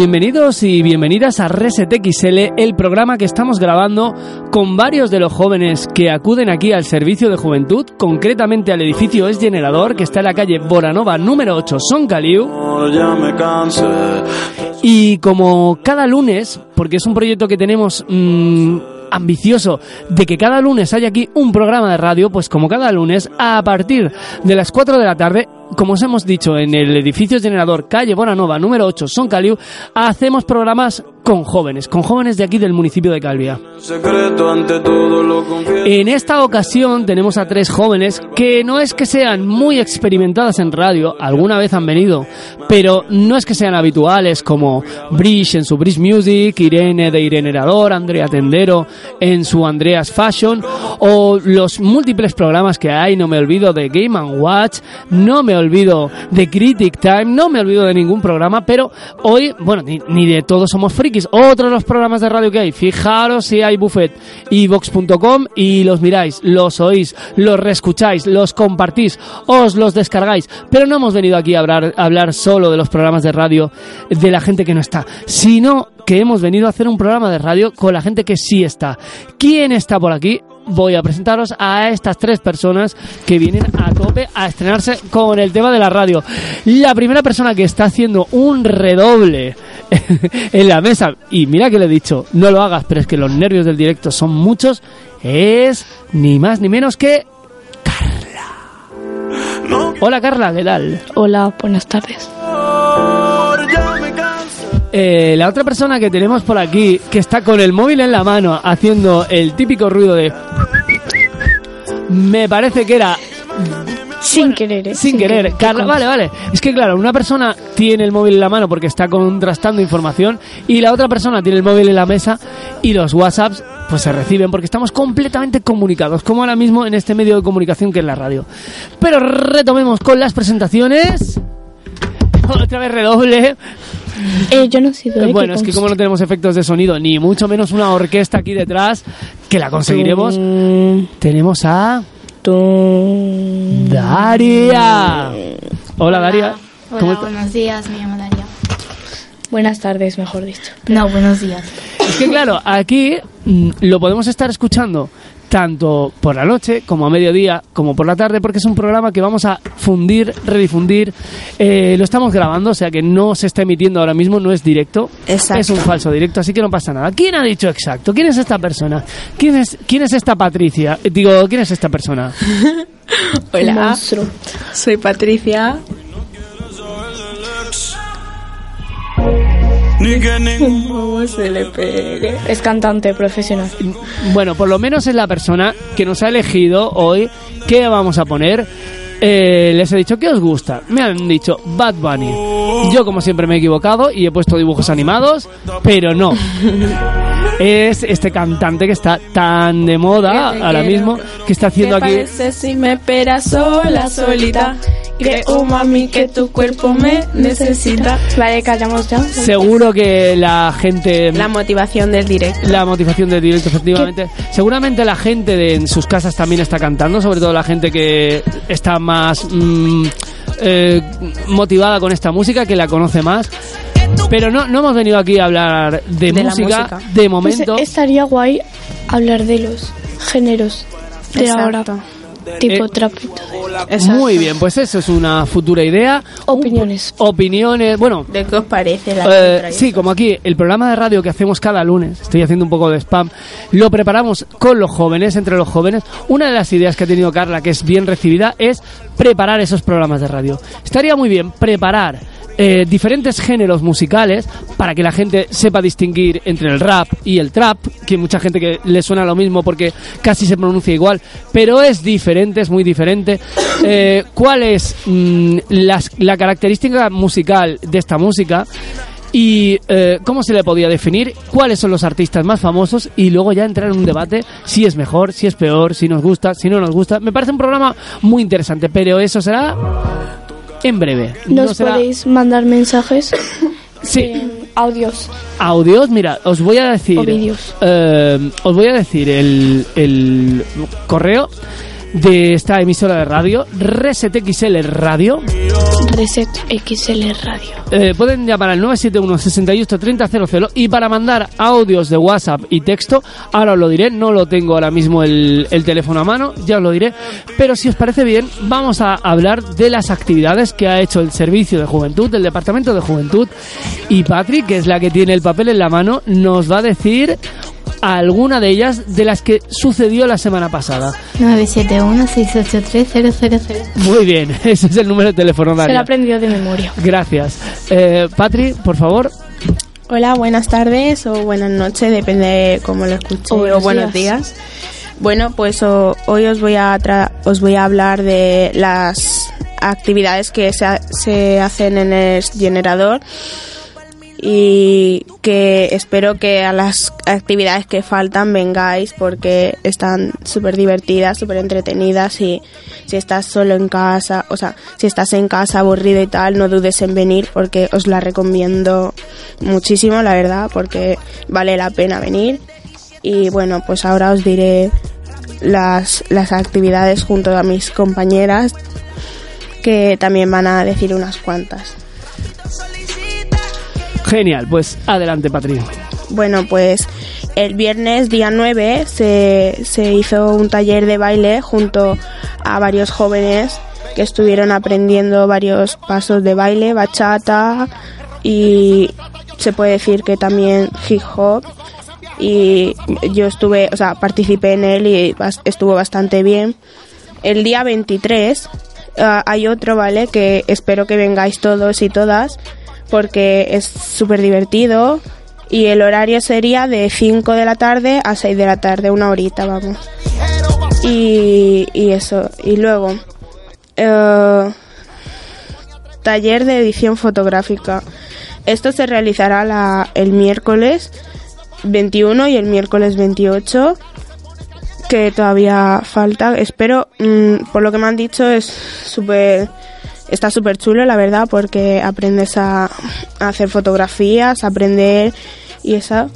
Bienvenidos y bienvenidas a Reset XL, el programa que estamos grabando con varios de los jóvenes que acuden aquí al servicio de juventud, concretamente al edificio Es Generador, que está en la calle Boranova número 8, Son Caliu. Y como cada lunes, porque es un proyecto que tenemos mmm, ambicioso de que cada lunes haya aquí un programa de radio, pues como cada lunes, a partir de las 4 de la tarde, como os hemos dicho, en el edificio generador calle Bonanova número 8, Son Caliu, hacemos programas con jóvenes, con jóvenes de aquí del municipio de Calvia. En esta ocasión tenemos a tres jóvenes que no es que sean muy experimentadas en radio, alguna vez han venido, pero no es que sean habituales como Brish en su Brish Music, Irene de Irene Herador, Andrea Tendero en su Andreas Fashion o los múltiples programas que hay, no me olvido de Game Watch, no me olvido de Critic Time, no me olvido de ningún programa, pero hoy, bueno, ni, ni de todos somos frikis, otro de los programas de radio que hay, fijaros si hay buffet y vox.com y los miráis, los oís, los reescucháis, los compartís, os los descargáis, pero no hemos venido aquí a hablar, a hablar solo de los programas de radio de la gente que no está, sino que hemos venido a hacer un programa de radio con la gente que sí está. ¿Quién está por aquí? Voy a presentaros a estas tres personas que vienen a tope a estrenarse con el tema de la radio. La primera persona que está haciendo un redoble en la mesa, y mira que le he dicho, no lo hagas, pero es que los nervios del directo son muchos, es ni más ni menos que Carla. Hola Carla, ¿qué tal? Hola, buenas tardes. Eh, la otra persona que tenemos por aquí, que está con el móvil en la mano haciendo el típico ruido de... Me parece que era... Sin querer, ¿eh? Sin, querer. Carla, vale, vale. Es que claro, una persona tiene el móvil en la mano porque está contrastando información y la otra persona tiene el móvil en la mesa y los WhatsApps pues se reciben porque estamos completamente comunicados, como ahora mismo en este medio de comunicación que es la radio. Pero retomemos con las presentaciones. Otra vez redoble. Eh, yo no he sido. ¿eh? Bueno, es que como no tenemos efectos de sonido, ni mucho menos una orquesta aquí detrás, que la conseguiremos, tenemos a... Daria. Hola, Daria. Hola, ¿Cómo estás? buenos días, me llamo Daria. Buenas tardes, mejor dicho. No, buenos días. Es que claro, aquí mm, lo podemos estar escuchando tanto por la noche como a mediodía como por la tarde porque es un programa que vamos a fundir, redifundir. Eh, lo estamos grabando, o sea que no se está emitiendo ahora mismo, no es directo. Exacto. Es un falso directo, así que no pasa nada. ¿Quién ha dicho exacto? ¿Quién es esta persona? ¿Quién es, quién es esta Patricia? Eh, Digo, ¿quién es esta persona? Monstruo. soy Patricia. ¿Cómo se le pegue? Es cantante profesional. Bueno, por lo menos es la persona que nos ha elegido hoy qué vamos a poner. Eh, les he dicho, ¿qué os gusta? Me han dicho Bad Bunny. Yo, como siempre, me he equivocado y he puesto dibujos animados, pero no. Es este cantante que está tan de moda ahora quiero. mismo, que está haciendo ¿Qué aquí... si me esperas sola, solita? Creo, mami, que tu cuerpo me necesita. Vale, callamos ya. Seguro que la gente... La motivación del directo. La motivación del directo, efectivamente. Seguramente la gente de, en sus casas también está cantando, sobre todo la gente que está más mm, eh, motivada con esta música, que la conoce más. Pero no, no hemos venido aquí a hablar de, música, música. de Pues momento. estaría guay hablar de los géneros de Exacto. ahora. Tipo Eh, trap y todo. Exacto. Muy bien, pues eso es una futura idea. Opiniones. Opiniones, bueno, ¿De qué os parece la Eh, sí, como aquí, el programa de radio que hacemos cada lunes, estoy haciendo un poco de spam, lo preparamos con los jóvenes, entre los jóvenes. Una de las ideas que ha tenido Carla, que es bien recibida, es preparar esos programas de radio. Estaría muy bien preparar eh, diferentes géneros musicales para que la gente sepa distinguir entre el rap y el trap, que mucha gente que le suena lo mismo porque casi se pronuncia igual, pero es diferente, es muy diferente. Eh, ¿Cuál es mm, las- la característica musical de esta música? y eh, cómo se le podía definir, cuáles son los artistas más famosos y luego ya entrar en un debate si es mejor, si es peor, si nos gusta, si no nos gusta. Me parece un programa muy interesante, pero eso será en breve. Nos no será podéis mandar mensajes, sí, audios audios. Mira, os voy a decir, o vídeos. eh, os voy a decir el, el correo de esta emisora de radio, Reset XL Radio. Reset XL Radio. Eh, pueden llamar al 971 68 30 00 y para mandar audios de WhatsApp y texto, ahora os lo diré, no lo tengo ahora mismo el, el teléfono a mano, ya os lo diré, pero si os parece bien, vamos a hablar de las actividades que ha hecho el Servicio de Juventud, del Departamento de Juventud, y Patrick, que es la que tiene el papel en la mano, nos va a decir alguna de ellas de las que sucedió la semana pasada. 971-683-000. Muy bien, ese es el número de teléfono, Se lo Daria. aprendido de memoria. Gracias. Eh, Patri, por favor, Hola, buenas tardes o buenas noches, depende de cómo lo escuche, O o buenos buenos días. días. Bueno, pues o- hoy os voy a tra- os voy a hablar de las actividades que se, ha- se hacen en el generador y que espero que a las actividades que faltan vengáis porque están súper divertidas, súper entretenidas y si estás solo en casa, o sea, si estás en casa aburrido y tal, no dudes en venir porque os la recomiendo muchísimo, la verdad, porque vale la pena venir. Y bueno, pues ahora os diré las, las actividades junto a mis compañeras que también van a decir unas cuantas. Genial, pues adelante, Patri. Bueno, pues el viernes día 9 se, se hizo un taller de baile junto a varios jóvenes que estuvieron aprendiendo varios pasos de baile, bachata y se puede decir que también hip hop y yo estuve, o sea, participé en él y estuvo bastante bien. El día 23 ah, hay otro, ¿vale? Que espero que vengáis todos y todas porque es súper divertido y el horario sería de 5 de la tarde a 6 de la tarde, una horita, vamos. Y, y eso, y luego, eh, taller de edición fotográfica. Esto se realizará la, el miércoles 21 y el miércoles 28 que todavía falta. Espero, mm, por lo que me han dicho, es súper. Está súper chulo, la verdad, porque aprendes a, hacer fotografías, a aprender y eso.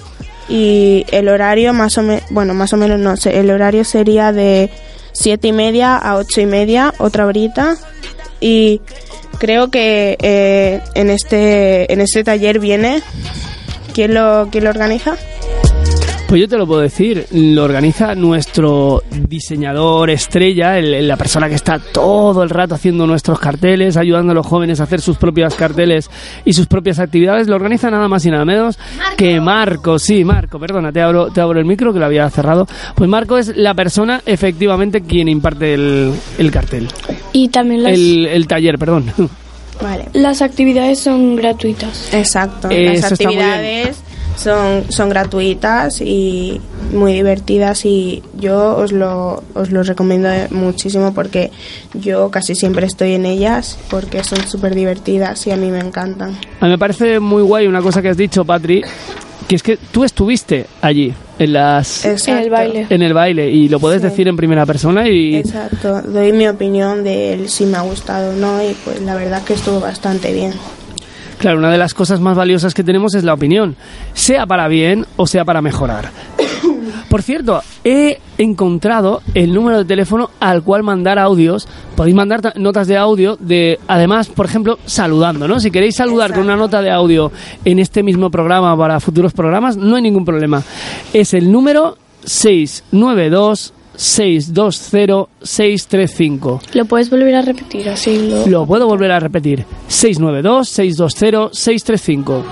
Y el horario, más o menos, bueno, más o menos no sé, el horario sería de siete y media a ocho y media, otra horita. Y creo que eh, en este en este taller viene. ¿Quién lo, quién lo organiza? Pues yo te lo puedo decir, lo organiza nuestro diseñador estrella, el- la persona que está todo el rato haciendo nuestros carteles, ayudando a los jóvenes a hacer sus propios carteles y sus propias actividades, lo organiza nada más y nada menos que Marco, sí, Marco, perdona, te abro, te abro el micro que lo había cerrado. Pues Marco es la persona efectivamente quien imparte el, el cartel, Y también las, el, el taller, perdón. Vale. las actividades son gratuitas. Exacto. Eso Las está muy bien. actividades son, son gratuitas y muy divertidas y yo os lo, os lo recomiendo muchísimo porque yo casi siempre estoy en ellas porque son súper divertidas y a mí me encantan. A mí me parece muy guay una cosa que has dicho, Patri, que es que tú estuviste allí, en las... Exacto. En el baile. en el baile y lo puedes Sí. decir en primera persona y Exacto. Doy mi opinión de él, si me ha gustado o no y pues la verdad que estuvo bastante bien. Claro, una de las cosas más valiosas que tenemos es la opinión, sea para bien o sea para mejorar. Por cierto, he encontrado el número de teléfono al cual mandar audios. Podéis mandar ta- notas de audio de, además, por ejemplo, saludando, ¿no? Si queréis saludar con una nota de audio en este mismo programa para futuros programas, no hay ningún problema. Es el número 692 690-620-635. Lo puedes volver a repetir así. Lo... Lo puedo volver a repetir. 692-620-635.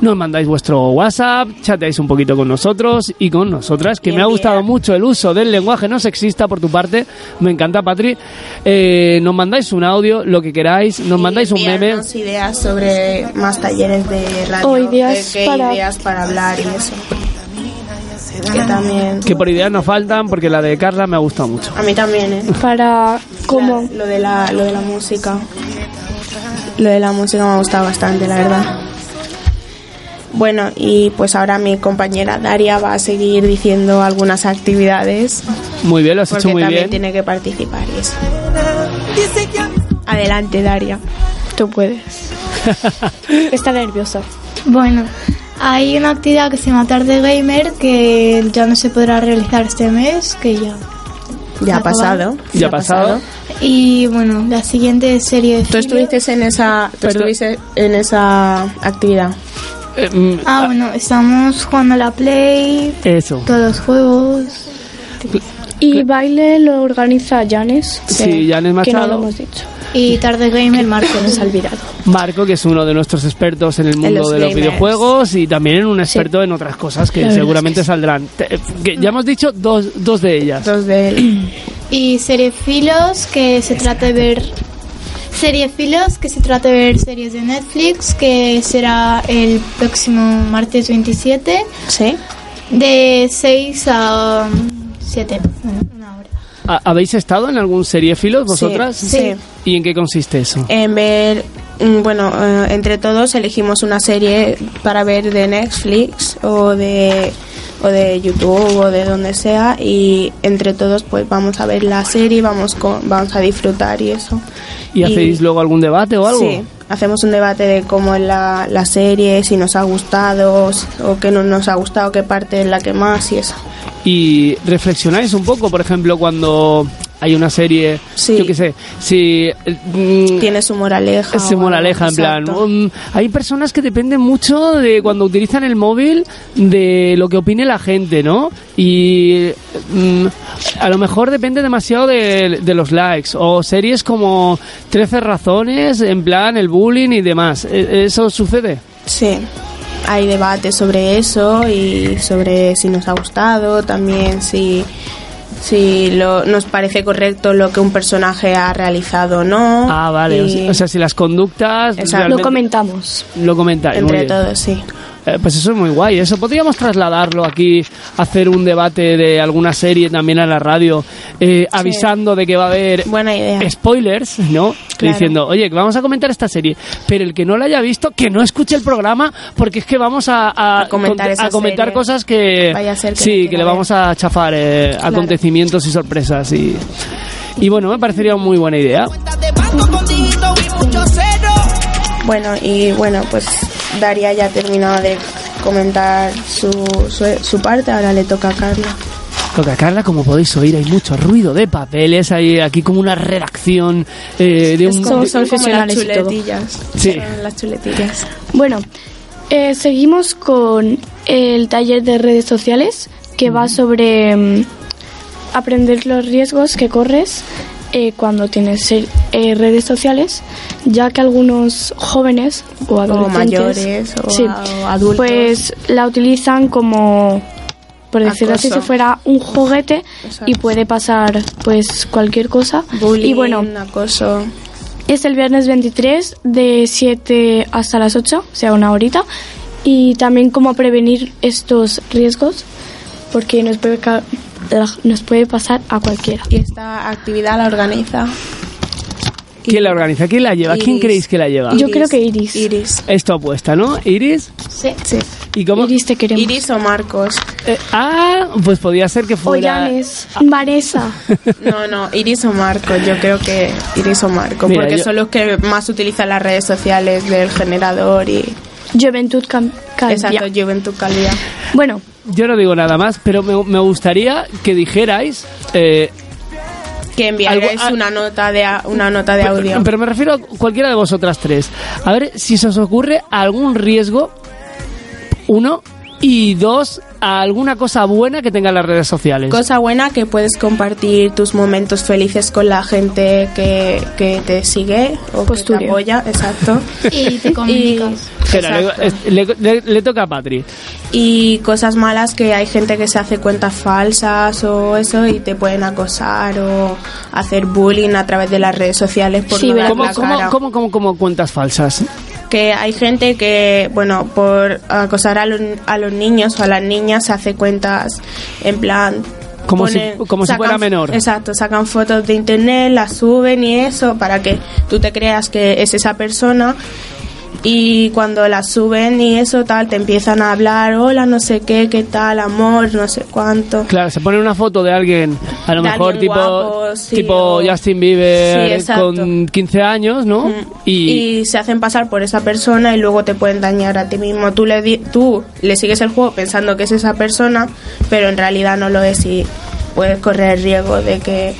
Nos mandáis vuestro WhatsApp, chateáis un poquito con nosotros y con nosotras, que Y me ha gustado mucho el uso del lenguaje no sexista por tu parte. Me encanta, Patri. Eh, nos mandáis un audio, lo que queráis. Nos mandáis un meme. Ideas sobre más talleres de radio. O ideas de qué para- ideas para hablar y eso. Que también. Que por ideas no faltan, porque la de Carla me ha gustado mucho. A mí también, ¿eh? Para cómo. La- lo, de la, lo de la música. Lo de la música me ha gustado bastante, la verdad. Bueno, y pues ahora mi compañera Daria va a seguir diciendo algunas actividades Muy bien, lo has porque hecho muy también bien. tiene que participar y eso. Adelante, Daria. Tú puedes. Está nerviosa. Bueno, hay una actividad que se llama Tarde Gamer que ya no se podrá realizar este mes, que ya. Ya ha pasado. Ya ha pasado. Y bueno, la siguiente serie de Tú estuviste en esa, tú estuviste en esa actividad. Eh, mm, Ah, bueno, estamos jugando a la Play, Eso. todos los juegos. Y baile lo organiza Janes. Sí, Janes Que no Machado. lo hemos dicho. Y Tarde Gamer, Marco. Nos ha olvidado. Marco, que es uno de nuestros expertos en el mundo los de los gamers. videojuegos y también un experto en otras cosas que seguramente saldrán. Te- que ya hemos dicho dos, dos de ellas. Dos de él. Y Seriefilos, que se trata de ver. Seriefilos, que se trata de ver series de Netflix, que será el próximo martes 27, ¿Sí? de 6 a 7. Una hora. ¿Ha- ¿Habéis estado en algún seriefilos vosotras? Sí, sí. ¿Y en qué consiste eso? En ver, mm, bueno, eh, entre todos elegimos una serie para ver de Netflix o de o de YouTube o de donde sea y entre todos pues vamos a ver la serie, vamos con, vamos a disfrutar y eso. ¿Y hacéis luego algún debate o algo? Sí, hacemos un debate de cómo es la, la serie, si nos ha gustado o qué no nos ha gustado, qué parte es la que más y eso. Y reflexionáis un poco, por ejemplo, cuando hay una serie, Sí. yo qué sé, si... mm, Tiene su moraleja. o moraleja, algo, en plan. mm, hay personas que dependen mucho de cuando utilizan el móvil de lo que opine la gente, ¿no? Y mm, a lo mejor depende demasiado de, de los likes. O series como 13 razones, en plan el bullying y demás. ¿E- ¿Eso sucede? Sí, hay debate sobre eso y sobre si nos ha gustado, también si, si lo, nos parece correcto lo que un personaje ha realizado o no. Ah, vale. o y sea- O sea, si las conductas... Exacto. Lo comentamos. Lo comentáis. muy entre todos, sí. Eh, pues eso es muy guay. Eso podríamos trasladarlo aquí, hacer un debate de alguna serie también a la radio, eh, avisando de que va a haber Buena idea. spoilers, ¿no? Claro. Diciendo, oye, que vamos a comentar esta serie, pero el que no la haya visto, que no escuche el programa, porque es que vamos a, a, A comentar a cosas que, Vaya a ser que sí, no que le vamos a chafar eh, acontecimientos y sorpresas y y bueno, me parecería muy buena idea. Bueno, y bueno, pues Daria ya ha terminado de comentar su, su, su parte, ahora le toca a Carla. Coca Carla, como podéis oír, hay mucho ruido de papeles, hay aquí como una redacción eh, de un... Somos Como profesionales las y todo. chuletillas. Sí. Son Las chuletillas. Bueno, eh, seguimos con el taller de redes sociales que va sobre mm, aprender los riesgos que corres eh, cuando tienes eh, eh, redes sociales, ya que algunos jóvenes o O adolescentes mayores o, sí, a- o adultos. pues la utilizan como por decirlo así si fuera un juguete Exacto. y puede pasar pues cualquier cosa Bullying, y bueno acoso. es el viernes 23 de 7 hasta las 8, o sea, una horita. Y también cómo prevenir estos riesgos, porque nos puede, nos puede pasar a cualquiera. Y esta actividad la organiza. ¿Quién la organiza? ¿Quién la lleva? ¿Quién creéis que la lleva? Yo creo que Iris. Iris. Esto apuesta, ¿no? ¿Iris? Sí. sí. ¿Y cómo? Iris te queremos. Iris o Marcos. Eh, ah, pues podía ser que O fuera... Janes, Vanessa. No, no, Iris o Marcos. Yo creo que Iris o Marcos. Mira, porque yo- son los que más utilizan las redes sociales del generador y. Juventud Calvia. Exacto, Juventud Calidad. Bueno, Yo no digo nada más, pero me, me gustaría que dijerais... eh, Que enviaréis ah, una nota de a- una nota de pero, audio. pero me refiero a cualquiera de vosotras tres. A ver si se os ocurre algún riesgo, uno, Y dos, alguna cosa buena que tengan las redes sociales. Cosa buena que puedes compartir tus momentos felices con la gente que, que te sigue o que te apoya, exacto. Y te comunicas. Espera, le, Exacto. es- le- le- le toca a Patri. Y cosas malas que hay gente que se hace cuentas falsas o eso y te pueden acosar o hacer bullying a través de las redes sociales por Sí, no ¿Cómo, la cómo, cara. cómo, cómo- cómo cuentas falsas? Que hay gente que, bueno, por acosar a los, a los niños o a las niñas se hace cuentas en plan... Como si- como si fuera menor. Exacto, sacan fotos de internet, las suben y eso para que tú te creas que es esa persona y cuando las suben y eso tal, te empiezan a hablar, hola, no sé qué, qué tal, amor, no sé cuánto. Claro, se pone una foto de alguien, a lo De mejor tipo, guapo, sí, tipo o- Justin Bieber Sí, con 15 años, ¿no? Mm. Y, y se hacen pasar por esa persona y luego te pueden dañar a ti mismo. Tú le, di- tú le sigues el juego pensando que es esa persona, pero en realidad no lo es y puedes correr el riesgo de que,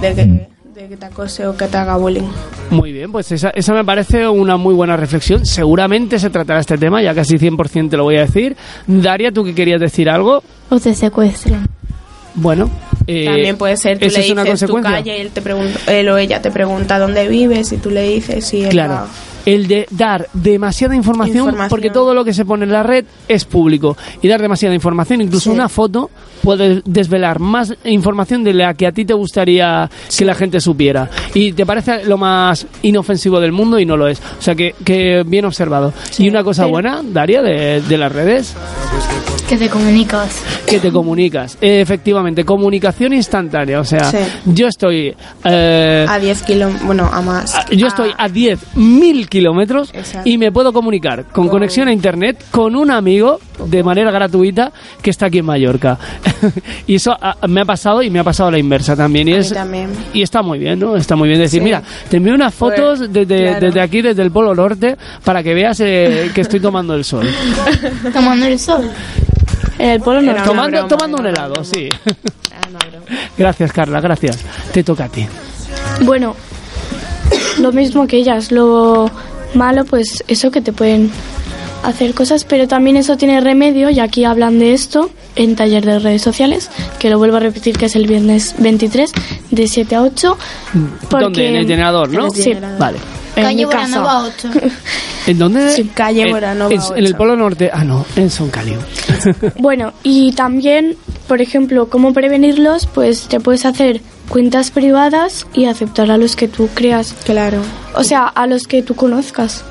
de que, de que te acose o que te haga bullying. Muy bien, pues esa, esa me parece una muy buena reflexión. Seguramente se tratará este tema, ya casi 100% te lo voy a decir. Daria, ¿tú que querías decir algo? O te secuestran. Bueno, eh, También puede ser, tú ¿eso le es una dices tu consecuencia? calle y él, te pregunta, él o ella te pregunta dónde vives y tú le dices y él Claro. va- El de dar demasiada información, Información. porque todo lo que se pone en la red es público. Y dar demasiada información, incluso Sí. una foto, puede desvelar más información de la que a ti te gustaría que la gente supiera. Y te parece lo más inofensivo del mundo y no lo es. O sea que, que bien observado. y una cosa buena, Daria, de, de las redes, Que te comunicas. que te comunicas. Eh, efectivamente, comunicación instantánea. O sea, Sí. yo estoy... eh, a 10 kilómetros, bueno, a más. Ah, Yo estoy a 10.000 kilómetros Exacto. y me puedo comunicar con conexión a internet con un amigo de manera gratuita que está aquí en Mallorca. y eso ah, me ha pasado y me ha pasado a la inversa también. Y, A mí es, también. y está muy bien, ¿no? Está muy bien decir, Sí. mira, te envío unas fotos Pues, desde, claro. desde aquí, desde el Polo Norte, para que veas eh, que estoy tomando el sol. Tomando el sol. En el polo Era norte. tomando broma, tomando un helado, broma. sí. Ah, gracias, Carla, gracias. Te toca a ti. Bueno, lo mismo que ellas. Lo malo, pues eso que te pueden hacer cosas, pero también eso tiene remedio, y aquí hablan de esto en taller de redes sociales, que lo vuelvo a repetir que es el viernes 23 de 7 a 8. Porque, ¿Dónde? En el generador, ¿no? En el Sí. generador. Vale. En Calle mi. Boranova 8. ¿En dónde? Sí, calle En- Moranova en, en el. Polo Norte. Ah, no, en Son Caliu. Bueno, y también, por ejemplo, cómo prevenirlos, pues te puedes hacer cuentas privadas y aceptar a los que tú creas, Claro. o sea, a los que tú conozcas.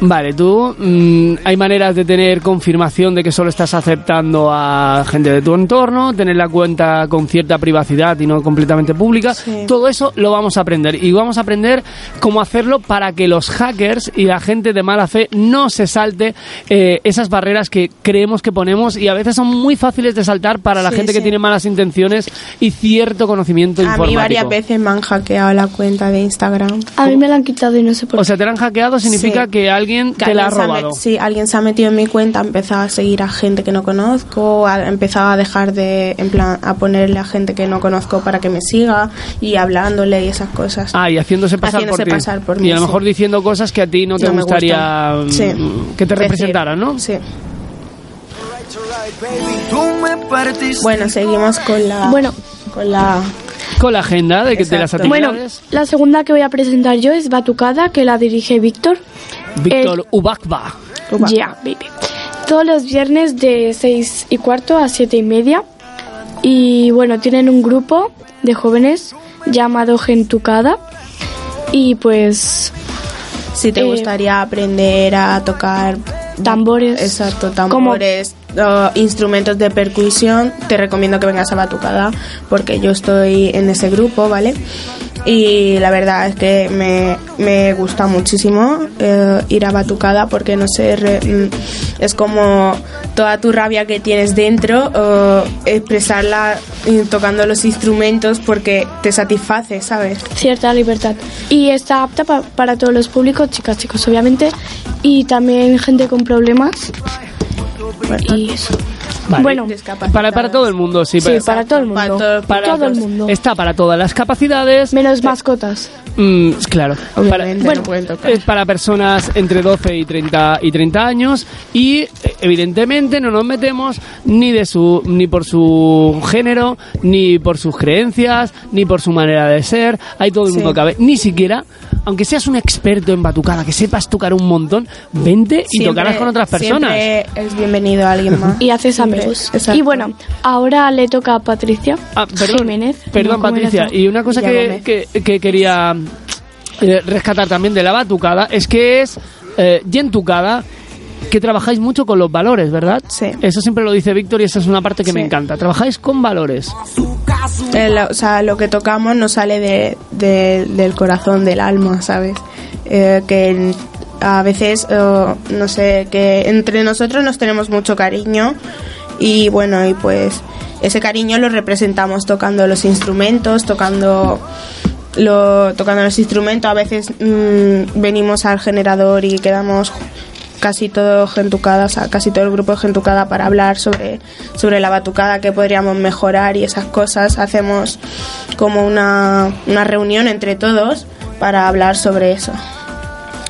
Vale, tú, mm, hay maneras de tener confirmación de que solo estás aceptando a gente de tu entorno, tener la cuenta con cierta privacidad y no completamente pública. Sí. Todo eso lo vamos a aprender y vamos a aprender cómo hacerlo para que los hackers y la gente de mala fe no se salte eh, esas barreras que creemos que ponemos y a veces son muy fáciles de saltar para la Sí, gente que sí. tiene malas intenciones y cierto conocimiento A informático. mí varias veces me han hackeado la cuenta de Instagram. A mí me la han quitado y no sé por O qué. sea, te la han hackeado significa Sí. que alguien Que te la ha alguien se ha met- robado. sí, alguien se ha metido en mi cuenta, ha empezado a seguir a gente que no conozco, ha empezado a dejar de, en plan, a ponerle a gente que no conozco para que me siga y hablándole y esas cosas. Ah, y haciéndose pasar Haciéndose por ti. pasar por y mí, a lo sí. mejor diciendo cosas que a ti no te No gustaría gustan. mm, Sí. que te representaran, ¿no? Sí. Bueno, seguimos con la... Bueno. Con la... Con la agenda de, que, de las Exacto. Bueno, actividades. la segunda que voy a presentar yo es Batucada, que la dirige Víctor. Víctor eh, Ubakba. Uba. Yeah, baby. Todos los viernes de 6 y cuarto a 7 y media. Y bueno, tienen un grupo de jóvenes llamado Gentucada. Y pues Si te Eh, gustaría aprender a tocar tambores. Exacto, tambores, o instrumentos de percusión, te recomiendo que vengas a Batucada porque yo estoy en ese grupo, ¿vale? Y la verdad es que me, me gusta muchísimo eh, ir a Batucada porque no sé, re- mm, es como toda tu rabia que tienes dentro, eh, expresarla tocando los instrumentos porque te satisface, ¿sabes? cierta libertad. Y está apta pa- para todos los públicos, chicas, chicos, obviamente. Y también gente con problemas. Y eso. Vale. Bueno. Para, para todo el mundo, sí. sí, pero- para todo el mundo. Para todo- para todo el mundo. Está para todas las capacidades. Menos mascotas. Mm, claro. Obviamente para, no pueden tocar. es para personas entre 12 y 30, y 30 años y eh, evidentemente no nos metemos ni de su ni por su género, ni por sus creencias, ni por su manera de ser. Ahí todo el Sí. mundo cabe. Ni siquiera, aunque seas un experto en batucada, que sepas tocar un montón, vente y Siempre- tocarás con otras personas. Siempre es bienvenido a alguien más. Y haces Siempre. amigos. Exacto. Y bueno, ahora le toca a Patricia Ah, perdón, Jiménez. Perdón, No, ¿cómo era Patricia. Y una cosa que, Llámame. que, que quería eh, rescatar también de la batucada es que es eh, yentucada que trabajáis mucho con los valores, ¿verdad? Sí. Eso siempre lo dice Víctor y esa es una parte que me encanta. Trabajáis con valores. El- o sea, lo que tocamos nos sale de, de- del corazón, del alma, ¿sabes? Eh, que a veces, eh, no sé, que entre nosotros nos tenemos mucho cariño y bueno, y pues ese cariño lo representamos tocando los instrumentos, tocando lo, tocando los instrumentos. A veces mm, venimos al generador y quedamos casi todo gentucada, o sea, casi todo el grupo de gentucada para hablar sobre, sobre la batucada que podríamos mejorar y esas cosas. Hacemos como una, una reunión entre todos para hablar sobre eso.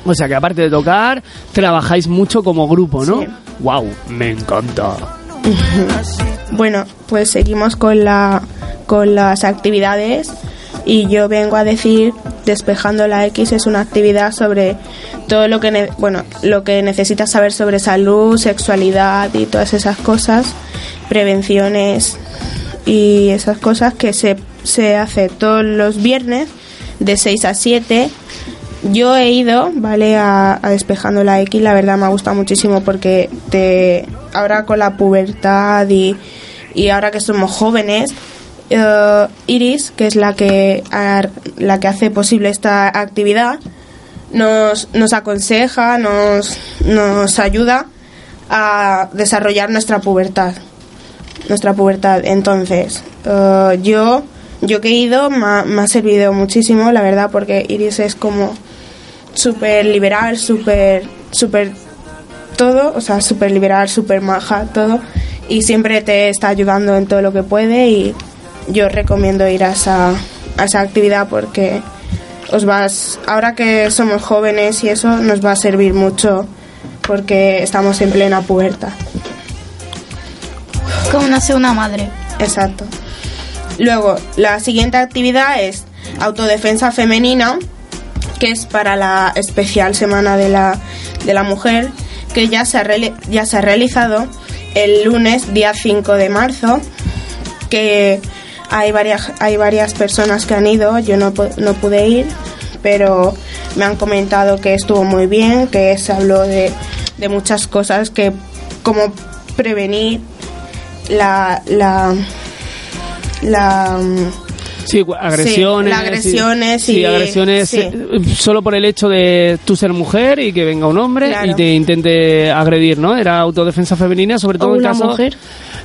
O sea que aparte de tocar, trabajáis mucho como grupo, ¿no? Sí. ¡Wow! Me encanta. Bueno, pues seguimos con, la, con las actividades y yo vengo a decir Despejando la X es una actividad sobre todo lo que bueno, lo que necesitas saber sobre salud, sexualidad y todas esas cosas, prevenciones y esas cosas que se, se hace todos los viernes de 6 a 7 yo he ido, ¿vale? A, a Despejando la X, la verdad me ha gustado muchísimo porque te ahora con la pubertad y, y ahora que somos jóvenes, eh, Iris, que es la que, ar- la que hace posible esta actividad, nos, nos aconseja, nos, nos ayuda a desarrollar nuestra pubertad. Nuestra pubertad. Entonces, eh, yo, yo que he ido me ha, servido muchísimo, la verdad, porque Iris es como súper liberal, súper todo, o sea, súper liberal, súper maja, todo. Y siempre te está ayudando en todo lo que puede y yo recomiendo ir a esa, a esa actividad porque os vas, ahora que somos jóvenes y eso, nos va a servir mucho porque estamos en plena pubertad. Como nace una madre. Exacto. Luego, la siguiente actividad es autodefensa femenina, que es para la especial Semana de la, de la Mujer, que ya se, ha ya se ha realizado el lunes, día 5 de marzo, que hay varias, hay varias personas que han ido, yo no, no pude ir, pero me han comentado que estuvo muy bien, que se habló de, de muchas cosas, que como prevenir la, la, la Sí, agresiones. las agresiones sí, y- agresiones sí. eh, solo por el hecho de tú ser mujer y que venga un hombre Claro. y te intente agredir, ¿no? Era autodefensa femenina, sobre todo O en una caso. mujer.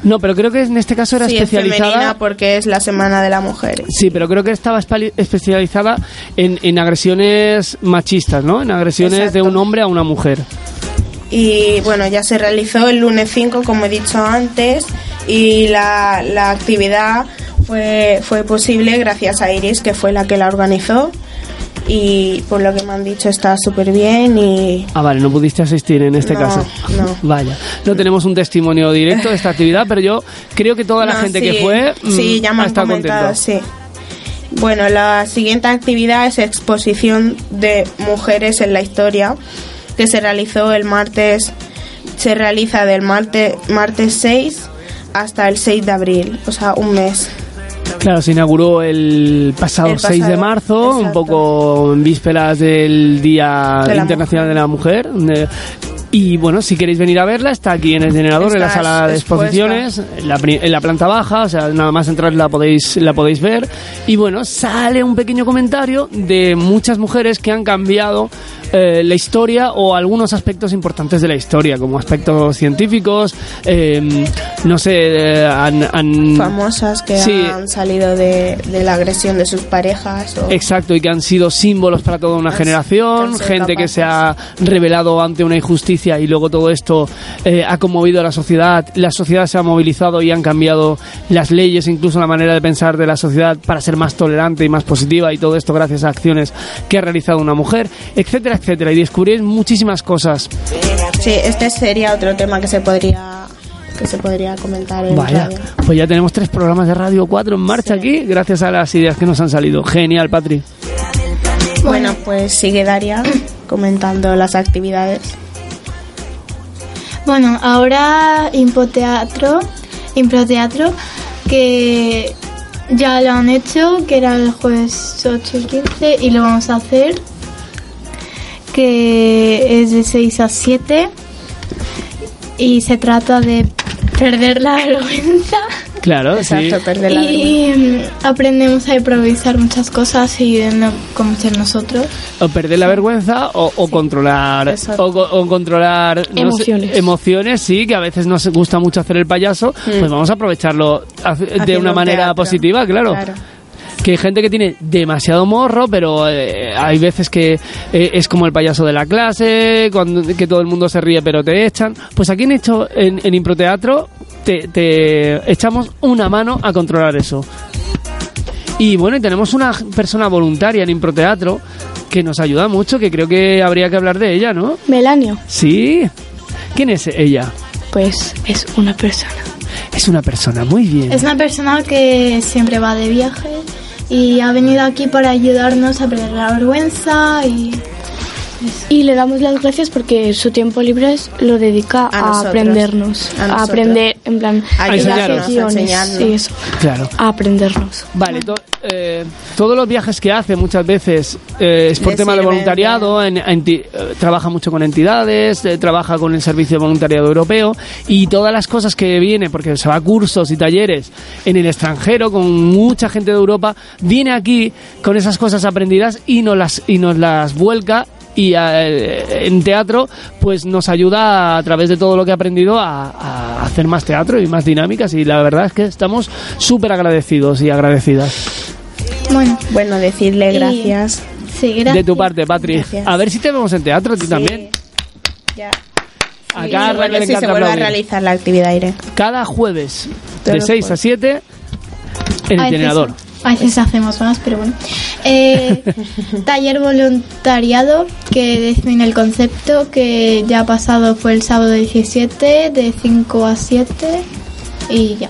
No, pero creo que en este caso era sí, es especializada. femenina porque es la Semana de la Mujer. Sí, pero creo que estaba especializada en, en agresiones machistas, ¿no? En agresiones de Exacto. un hombre a una mujer. Y bueno, ya se realizó el lunes 5, como he dicho antes, y la, la actividad fue, fue posible gracias a Iris, que fue la que la organizó. Y por lo que me han dicho está súper bien y Ah, vale, no pudiste asistir en este No, caso. no. Vaya, no tenemos un testimonio directo de esta actividad, pero yo creo que toda la No, gente sí, que fue mm, sí, ya me ha han comentado, contento. sí. Bueno, la siguiente actividad es exposición de mujeres en la historia, que se realizó el martes, se realiza del martes, martes 6 hasta el 6 de abril, o sea, un mes. Claro, se inauguró el pasado, El 6 de marzo, un poco en vísperas del Día De Internacional de la Mujer. y bueno, si queréis venir a verla, está aquí en el generador, en la sala de exposiciones, en la, en la planta baja, o sea, nada más entrar la podéis, la podéis ver. Y bueno, sale un pequeño comentario de muchas mujeres que han cambiado eh, la historia o algunos aspectos importantes de la historia, como aspectos científicos, eh, no sé, eh, han, han- Famosas que Sí. han salido de, de la agresión de sus parejas. O... Exacto, y que han sido símbolos para toda una Han- generación, gente que se ha revelado ante una injusticia y luego todo esto eh, ha conmovido a la sociedad, la sociedad se ha movilizado y han cambiado las leyes, incluso la manera de pensar de la sociedad para ser más tolerante y más positiva y todo esto gracias a acciones que ha realizado una mujer, etcétera, etcétera, y descubrir muchísimas cosas. Sí, este sería otro tema que se podría que se podría comentar en Vaya, radio. pues ya tenemos tres programas de Radio 4 en marcha aquí gracias a las ideas que nos han salido. Genial, Patri. Bueno, pues sigue Daria comentando las actividades. Bueno, ahora Impoteatro, Improteatro, que ya lo han hecho, que era el jueves 8 y 15, y lo vamos a hacer, que es de 6 a 7, y se trata de perder la vergüenza. Claro, Exacto, sí. perder la vergüenza. Y mm, aprendemos a improvisar muchas cosas y de no como ser nosotros. O perder la vergüenza o, o controlar o, co- o controlar no sé, Emociones. emociones, sí, que a veces nos gusta mucho hacer el payaso, pues vamos a aprovecharlo de Haciendo una un manera teatro. positiva, claro. Claro. Que hay gente que tiene demasiado morro, pero eh, hay veces que eh, es como el payaso de la clase, cuando, que todo el mundo se ríe pero te echan. Pues aquí en hecho en, en improteatro te, te echamos una mano a controlar eso. Y bueno, y tenemos una persona voluntaria en improteatro que nos ayuda mucho, que creo que habría que hablar de ella, ¿no? Melanio, Sí. ¿Quién es ella? pues es una persona. Es una persona, muy bien. Es una persona que siempre va de viaje y ha venido aquí para ayudarnos a perder la vergüenza y Y le damos las gracias porque su tiempo libre es- lo dedica A a, nosotros. aprendernos, A a, aprender, en plan, A en enseñarnos, a sesiones, enseñarnos. sí, eso, Claro. a aprendernos. Vale, to- eh, todos los viajes que hace muchas veces eh, es por Le tema de voluntariado, en- enti- eh, trabaja mucho con entidades, eh, trabaja con el Servicio de Voluntariado Europeo y todas las cosas que viene, porque se va a cursos y talleres en el extranjero con mucha gente de Europa, viene aquí con esas cosas aprendidas y nos las, y nos las vuelca y eh, en teatro pues nos ayuda a través de todo lo que ha aprendido a, a hacer más teatro y más dinámicas y la verdad es que estamos súper agradecidos y agradecidas. bueno, Bueno, decirle Y- gracias. sí, gracias. De tu parte, Patri. Gracias. A ver si te vemos en teatro, a ti también. Ya. A Sí, bueno, sí, se vuelve a realizar la actividad aire. Cada jueves, Todos de los 6 a jueves. 7, en A el generador. A veces hacemos más, pero bueno. Eh, taller voluntariado que define el concepto que ya ha pasado fue el sábado 17 de 5 a 7 y ya.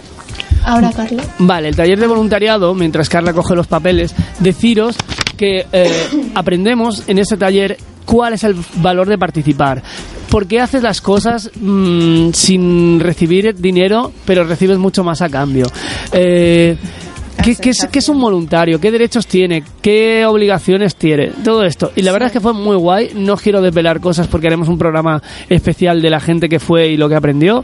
Ahora Carla. Vale, el taller de voluntariado, mientras Carla coge los papeles, deciros que eh, aprendemos en ese taller cuál es el valor de participar. ¿Por qué haces las cosas mm, sin recibir dinero, pero recibes mucho más a cambio? Eh, ¿qué, qué es, qué es un voluntario? ¿Qué derechos tiene? ¿Qué obligaciones tiene? Todo esto. Y la verdad es que fue muy guay. No quiero desvelar cosas porque haremos un programa especial de la gente que fue y lo que aprendió.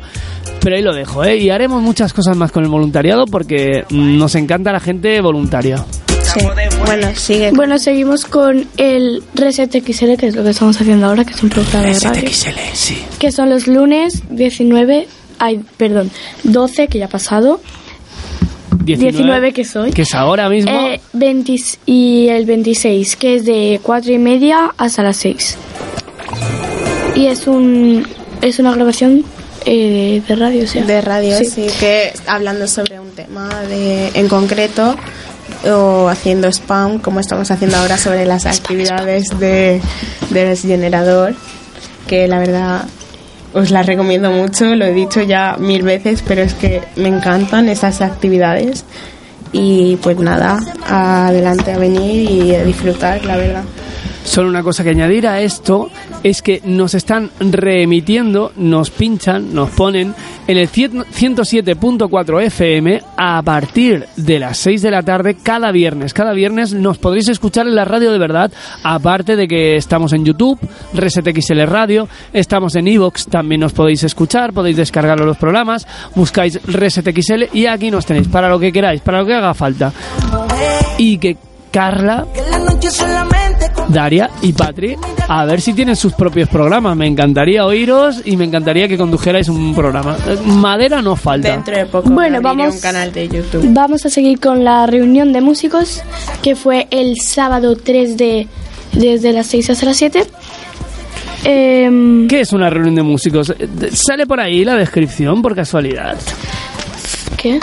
Pero ahí lo dejo, ¿eh? Y haremos muchas cosas más con el voluntariado porque nos encanta la gente voluntaria. Sí. Bueno, sigue. Bueno, seguimos con el Reset XL, que es lo que estamos haciendo ahora, que es un programa de radio. sí. Que son los lunes 19, ay, perdón, 12, que ya ha pasado, 19, que soy. Que es ahora mismo. eh, 20 y el 26, que es de 4 y media hasta las 6. Y es un es una grabación eh, de radio, o sea. de radio, sí. sí. que hablando sobre un tema de, en concreto o haciendo spam, como estamos haciendo ahora sobre las actividades de, del generador, que la verdad os las recomiendo mucho, lo he dicho ya mil veces, pero es que me encantan esas actividades y pues nada, adelante a venir y a disfrutar, la verdad. Solo una cosa que añadir a esto es que nos están reemitiendo, nos pinchan, nos ponen en el 100 107.4 FM a partir de las 6 de la tarde cada viernes. Cada viernes nos podréis escuchar en la radio de verdad, aparte de que estamos en YouTube, ResetXL Radio, estamos en Evox, también nos podéis escuchar, podéis descargar los programas, buscáis ResetXL y aquí nos tenéis para lo que queráis, para lo que haga falta. Y que Carla Que la noche solamente Daria y Patri, a ver si tienen sus propios programas. Me encantaría oíros y me encantaría que condujerais un programa. Eh, Madera no falta. Dentro de poco Bueno, vamos- un canal de YouTube. Vamos a seguir con la reunión de músicos que fue el sábado 3 de desde las 6 hasta las 7. Em, ¿Qué es una reunión de músicos? Eh, ¿Sale por ahí la descripción por casualidad? ¿Qué?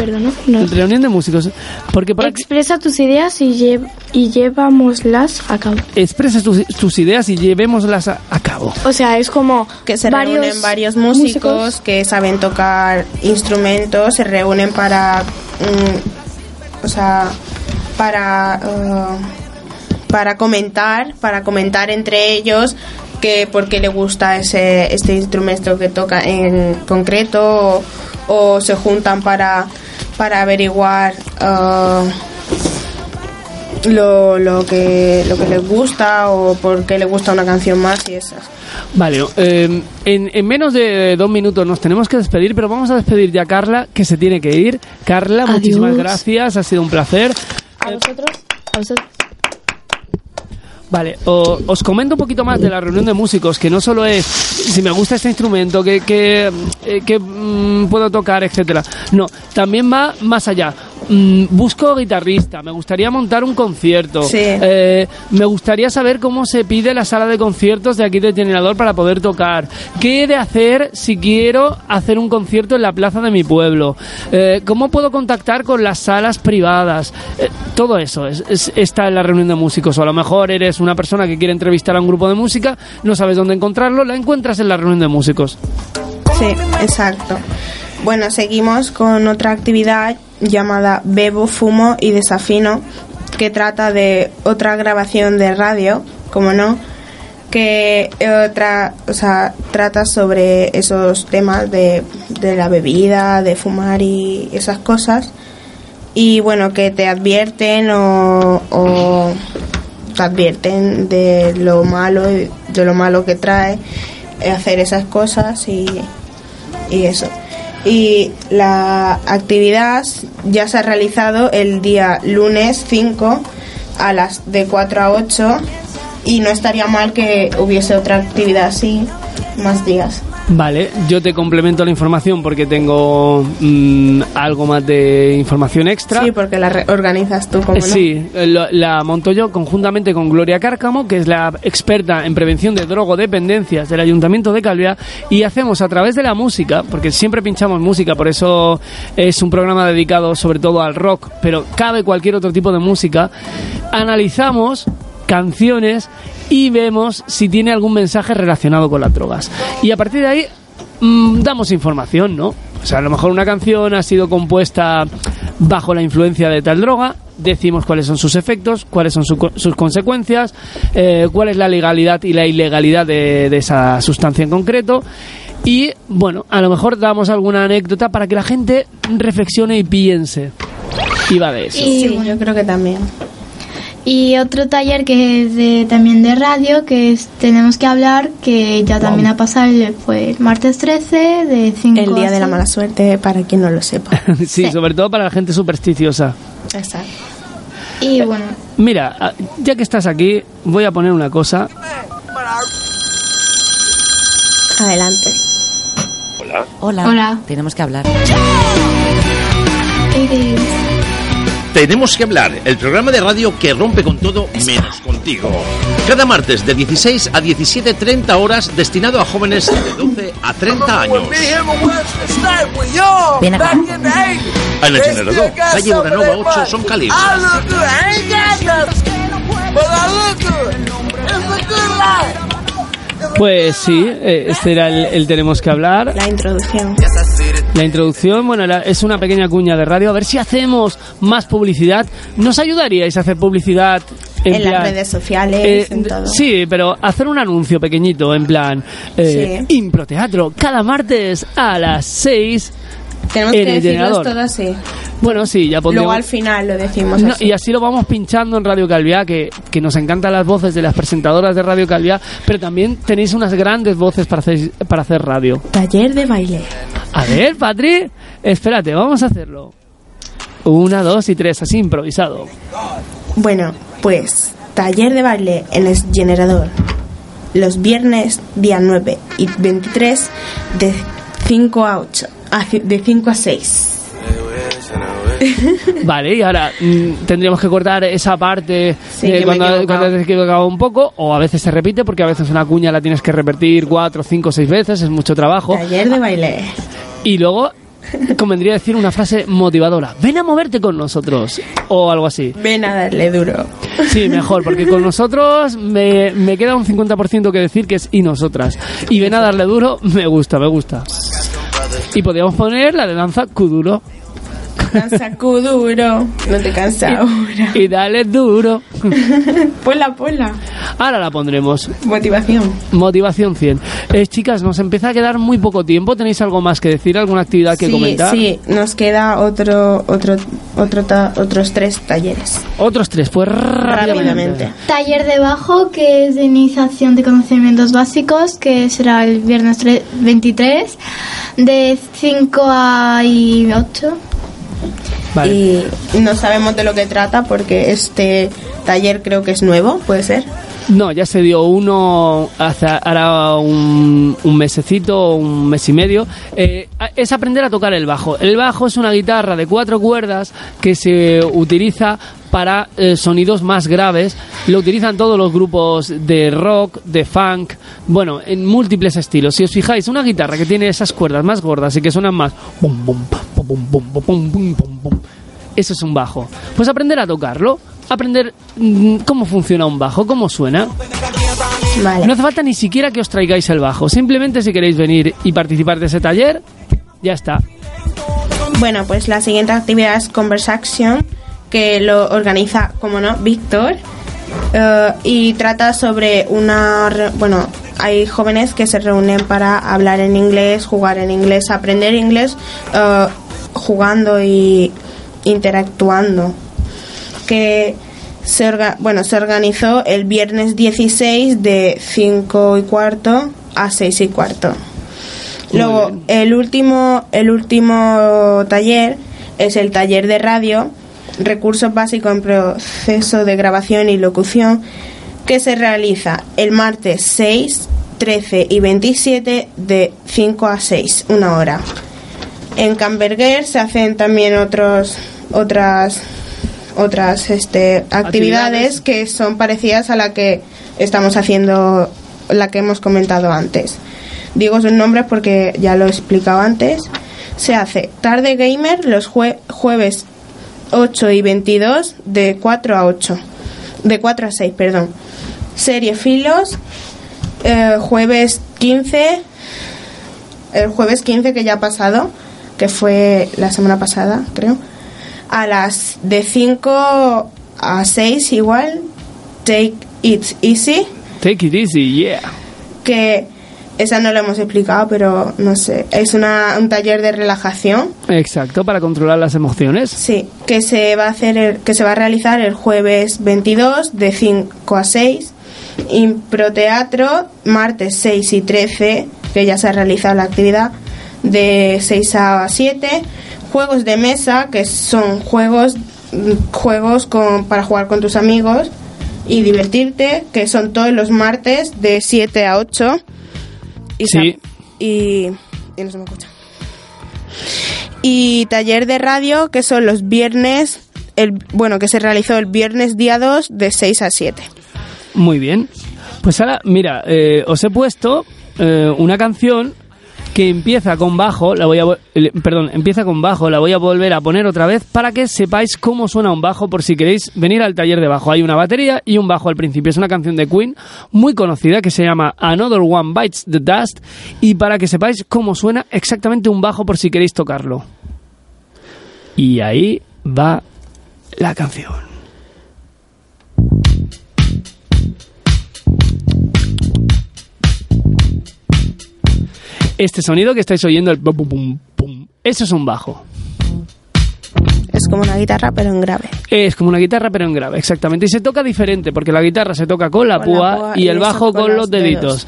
Perdona. No. Reunión de músicos. Porque por aquí Expresa tus ideas y, lle- y llevámoslas a cabo. expresas tus, tus ideas y llevémoslas a, a cabo. O sea, es como que se varios reúnen varios músicos, que saben tocar instrumentos, se reúnen para, mm, o sea, para, eh, para comentar, para comentar entre ellos que por qué le gusta ese este instrumento que toca en concreto o, o se juntan para para averiguar eh, lo, lo que lo que les gusta o por qué les gusta una canción más y esas. Vale, eh, en, en menos de dos minutos nos tenemos que despedir, pero vamos a despedir ya a Carla, que se tiene que ir. Carla, Adiós. muchísimas gracias, ha sido un placer. a vosotros, a vosotros. Vale, o- os comento un poquito más de la reunión de músicos, que no solo es si me gusta este instrumento, que, que, eh, mm, puedo tocar, etcétera. No, también va más allá. Mm, busco guitarrista, me gustaría montar un concierto. Sí. Eh, me gustaría saber cómo se pide la sala de conciertos de aquí de Generador para poder tocar. ¿Qué he de hacer si quiero hacer un concierto en la plaza de mi pueblo? Eh, ¿Cómo puedo contactar con las salas privadas? Eh, todo eso es, es- está en la reunión de músicos. O a lo mejor eres una persona que quiere entrevistar a un grupo de música, no sabes dónde encontrarlo, la encuentras en la reunión de músicos. Sí, exacto. Bueno, seguimos con otra actividad llamada Bebo, Fumo y Desafino, que trata de otra grabación de radio, como no, que otra, o sea, trata sobre esos temas de, de la bebida, de fumar y esas cosas. Y bueno, que te advierten o, o te advierten de lo malo, de lo malo que trae eh, hacer esas cosas y, y eso. Y la actividad ya se ha realizado el día lunes 5 a las de 4 a 8 y no estaría mal que hubiese otra actividad así más días. Vale, yo te complemento la información porque tengo mm, algo más de información extra. Sí, porque la organizas tú como Sí, lo- la monto yo conjuntamente con Gloria Cárcamo, que es la experta en prevención de drogodependencias del Ayuntamiento de Calvia, y hacemos a través de la música, porque siempre pinchamos música, por eso es un programa dedicado sobre todo al rock, pero cabe cualquier otro tipo de música, analizamos canciones y vemos si tiene algún mensaje relacionado con las drogas. Y a partir de ahí mm, damos información, ¿no? O sea, a lo mejor una canción ha sido compuesta bajo la influencia de tal droga, decimos cuáles son sus efectos, cuáles son su sus consecuencias, eh, cuál es la legalidad y la ilegalidad de, de esa sustancia en concreto. Y bueno, a lo mejor damos alguna anécdota para que la gente reflexione y piense. Y va de eso. Y Sí, yo creo que también. Y otro taller que es de, también de radio, que es Tenemos que hablar, que ya también ha pasado, el- fue el martes 13 de 5 El día a de la 6. mala suerte, para quien no lo sepa. sí, sobre todo para la gente supersticiosa. Exacto. Y bueno, Mira, ya que estás aquí, voy a poner una cosa. Adelante. Hola. Hola. Tenemos que hablar. eh, Tenemos que hablar, el programa de radio que rompe con todo menos contigo. Cada martes de 16 a 17.30 horas destinado a jóvenes de 12 a 30 años. Ven acá. En el generador, calle Uranova 8, son Cali. Pues sí, eh, este era el, el tenemos que hablar. La introducción. La introducción, bueno, la- es una pequeña cuña de radio. A ver si hacemos más publicidad. ¿Nos ayudaríais a hacer publicidad? En, En las plan- redes sociales, Eh, en todo. Sí, pero hacer un anuncio pequeñito, en plan, eh, Sí. Improteatro, cada martes a las 6. Tenemos en que generador. todo así. Bueno, sí, ya pondremos... Luego al final lo decimos No, así. y así lo vamos pinchando en Radio Calviá, que, que nos encantan las voces de las presentadoras de Radio Calviá, pero también tenéis unas grandes voces para hacer, para hacer radio. Taller de baile. A ver, Patri, espérate, vamos a hacerlo. Una, dos y tres, así improvisado. Bueno, pues taller de baile en el generador los viernes día 9 y 23 de 5 a 8, a ci- de 5 a 6. Vale, y ahora mm, tendríamos que cortar esa parte Sí, de cuando, cuando te has equivocado un poco, o a veces se repite porque a veces una cuña la tienes que repetir cuatro, cinco, seis veces, es mucho trabajo. Taller de baile. Y luego convendría decir una frase motivadora. Ven a moverte con nosotros. O algo así. Ven a darle duro. Sí, mejor, porque con nosotros me, me queda un 50% que decir que es y nosotras. Y ven a darle duro, me gusta, me gusta. Y podríamos poner la de danza Kuduro. Danza duro. No te cansa ahora. Y dale duro. Ponla, ponla. Ahora la pondremos. Motivación. Motivación 100. Eh, chicas, nos empieza a quedar muy poco tiempo. ¿Tenéis algo más que decir? ¿Alguna actividad que sí, comentar? sí, nos queda otro, otro, otro ta- otros tres talleres. Otros tres, pues rápidamente. Rápidamente. Taller de bajo, que es de iniciación de conocimientos básicos, que será el viernes tre- 23, de 5 a y 8. Vale. Y no sabemos de lo que trata porque este taller creo que es nuevo, puede ser. No, ya se dio uno hace ahora un, un mesecito, un mes y medio. Eh, es aprender a tocar el bajo. El bajo es una guitarra de cuatro cuerdas que se utiliza para eh, sonidos más graves. Lo utilizan todos los grupos de rock, de funk, bueno, en múltiples estilos. Si os fijáis, una guitarra que tiene esas cuerdas más gordas y que suenan más... Eso es un bajo. Pues aprender a tocarlo, aprender mm, cómo funciona un bajo, cómo suena. Vale. No hace falta ni siquiera que os traigáis el bajo. Simplemente si queréis venir y participar de ese taller, ya está. Bueno, pues la siguiente actividad es Conversation, que lo organiza, como no, Víctor. eh, y trata sobre una. Bueno, hay jóvenes que se reúnen para hablar en inglés, jugar en inglés, aprender inglés, eh, jugando y interactuando. Que se, orga- bueno, se organizó el viernes 16 de 5 y cuarto a 6 y cuarto. Luego, el último, el último taller es el taller de radio, recursos básicos en proceso de grabación y locución, que se realiza el martes 6, 13 y 27 de 5 a 6, una hora. En Camberger se hacen también otros, otras, otras este, actividades, Actividades. que son parecidas a la que estamos haciendo, la que hemos comentado antes. Digo sus nombres porque ya lo he explicado antes. Se hace tarde gamer los jue- jueves 8 y 22 de 4 a 8. De 4 a 6, perdón. Serie Filos eh, jueves 15 el jueves 15 que ya ha pasado, que fue la semana pasada, creo. A las de 5 a 6 igual, Take It Easy, Take it easy, yeah. que esa no lo hemos explicado, pero no sé, es una, un taller de relajación, Exacto, para controlar las emociones. sí, que se va a hacer el- que se va a realizar el jueves 22 de 5 a 6, improteatro martes 6 y 13, que ya se ha realizado la actividad de 6 a 7, juegos de mesa, que son juegos mm, juegos con, para jugar con tus amigos y divertirte, que son todos los martes de 7 a 8. Y Sí. Y, y no se me escucha. Y taller de radio, que son los viernes, el, bueno, que se realizó el viernes día 2 de 6 a 7. Muy bien. Pues ahora, mira, eh, os he puesto eh, una canción que empieza con bajo, la voy a, perdón, empieza con bajo, la voy a volver a poner otra vez para que sepáis cómo suena un bajo por si queréis venir al taller de bajo. Hay una batería y un bajo al principio. Es una canción de Queen muy conocida que se llama Another One Bites the Dust y para que sepáis cómo suena exactamente un bajo por si queréis tocarlo. Y ahí va la canción. Este sonido que estáis oyendo, el pum, pum, pum, eso es un bajo. Es como una guitarra, pero en grave. Es como una guitarra, pero en grave, exactamente. Y se toca diferente, porque la guitarra se toca con la, Con la púa, y y el bajo con con los los deditos.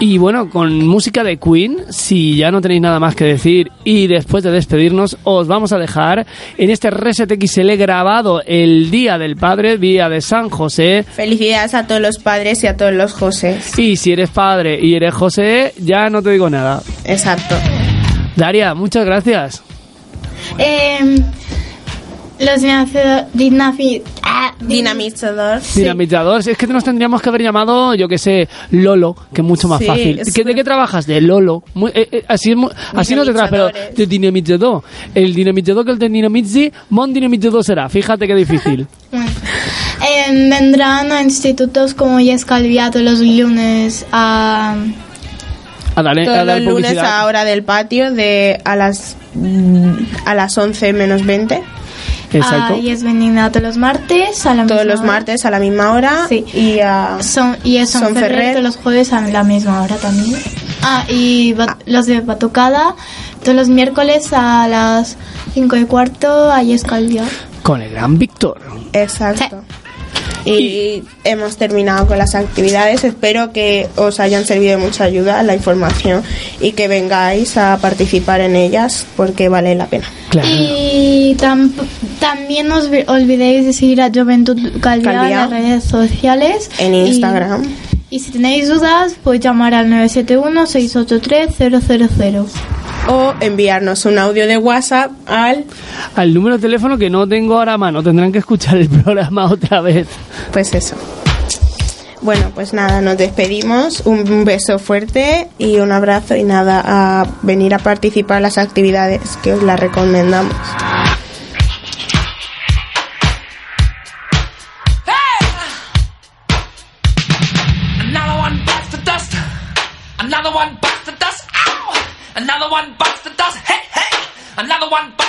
Y bueno, con música de Queen, si ya no tenéis nada más que decir y después de despedirnos, os vamos a dejar en este Reset XL grabado el Día del Padre, Día de San José. Felicidades a todos los padres y a todos los José. Y si eres padre y eres José, ya no te digo nada. Exacto. Daria, muchas gracias. Eh, los dinafi- ah, Dinamizador. Dinamizadores, es que nos tendríamos que haber llamado, yo que sé, Lolo, que es mucho más Sí, fácil. es- ¿Qué- ¿De qué trabajas? De Lolo. Muy- eh, eh, así es mu- así no te traes, pero de dinamitzador. El dinamitzador que el de dinamitzi, mon dinamitador será. Fíjate qué difícil. Eh, vendrán a institutos como Yes Calviato los lunes a... A darle, a Todos dar los lunes a hora del patio de a las a las 11 menos 20. Exacto. a Yes Benignato los martes a la Todos misma los hora. martes a la misma hora. Sí. Y a Son, y es Son Ferrer, Ferrer. todos los jueves a la misma hora también. Ah, y ba- los de Batucada todos los miércoles a las 5 y cuarto a Yes Calviato. Con el gran Víctor. Exacto. Y hemos terminado con las actividades. Espero que os hayan servido de mucha ayuda la información y que vengáis a participar en ellas porque vale la pena. Claro. Y tam- también no os vi- olvidéis de seguir a Juventud Calviá en las redes sociales. En Y- Instagram. Y, si tenéis dudas, podéis llamar al 971-683-000. O enviarnos un audio de WhatsApp al Al número de teléfono que no tengo ahora a mano. Tendrán que escuchar el programa otra vez. Pues eso. Bueno, pues nada, nos despedimos. Un beso fuerte y un abrazo y nada, a venir a participar en las actividades que os las recomendamos. Another one bites the dust. Hey, hey! Another one. Hey!